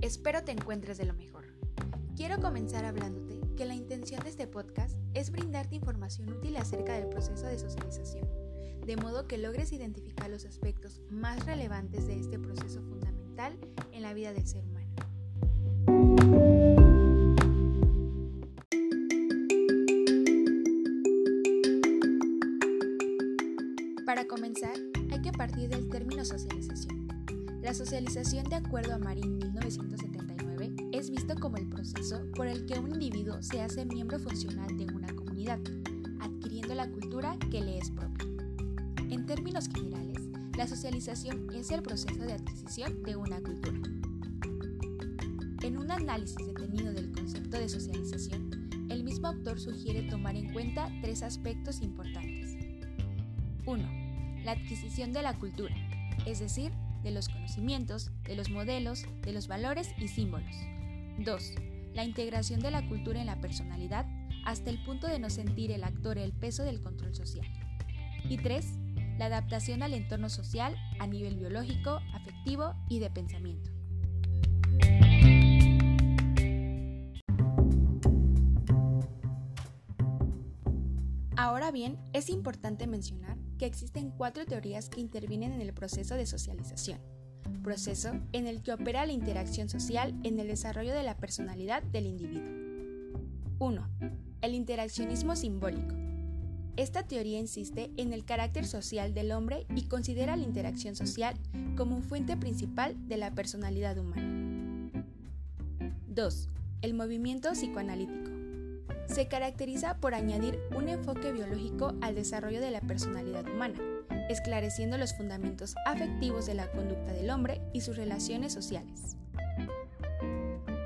Espero te encuentres de lo mejor. Quiero comenzar hablándote que la intención de este podcast es brindarte información útil acerca del proceso de socialización, de modo que logres identificar los aspectos más relevantes de este proceso fundamental en la vida del ser humano. Para comenzar, hay que partir del término socialización. La socialización, de acuerdo a Marín 1979, es visto como el proceso por el que un individuo se hace miembro funcional de una comunidad, adquiriendo la cultura que le es propia. En términos generales, la socialización es el proceso de adquisición de una cultura. En un análisis detenido del concepto de socialización, el mismo autor sugiere tomar en cuenta tres aspectos importantes. 1 la adquisición de la cultura, es decir, de los conocimientos, de los modelos, de los valores y símbolos. 2. La integración de la cultura en la personalidad hasta el punto de no sentir el actor el peso del control social. Y 3. La adaptación al entorno social a nivel biológico, afectivo y de pensamiento. Ahora bien, es importante mencionar que existen cuatro teorías que intervienen en el proceso de socialización, proceso en el que opera la interacción social en el desarrollo de la personalidad del individuo. 1. El interaccionismo simbólico. Esta teoría insiste en el carácter social del hombre y considera la interacción social como fuente principal de la personalidad humana. 2. El movimiento psicoanalítico se caracteriza por añadir un enfoque biológico al desarrollo de la personalidad humana, esclareciendo los fundamentos afectivos de la conducta del hombre y sus relaciones sociales.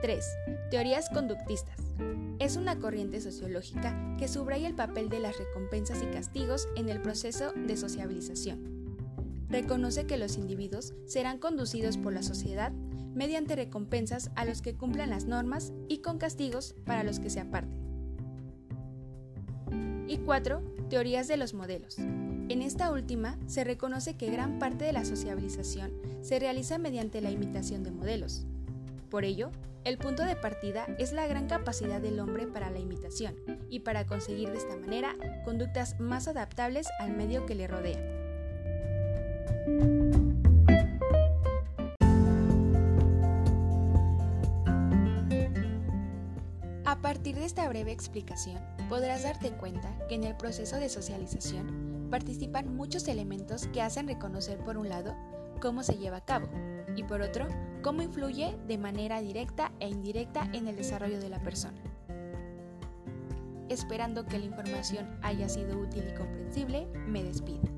3. Teorías conductistas. Es una corriente sociológica que subraya el papel de las recompensas y castigos en el proceso de sociabilización. Reconoce que los individuos serán conducidos por la sociedad mediante recompensas a los que cumplan las normas y con castigos para los que se aparten. Y 4. Teorías de los modelos. En esta última se reconoce que gran parte de la sociabilización se realiza mediante la imitación de modelos. Por ello, el punto de partida es la gran capacidad del hombre para la imitación y para conseguir de esta manera conductas más adaptables al medio que le rodea. A partir de esta breve explicación, podrás darte cuenta que en el proceso de socialización participan muchos elementos que hacen reconocer por un lado cómo se lleva a cabo y por otro cómo influye de manera directa e indirecta en el desarrollo de la persona. Esperando que la información haya sido útil y comprensible, me despido.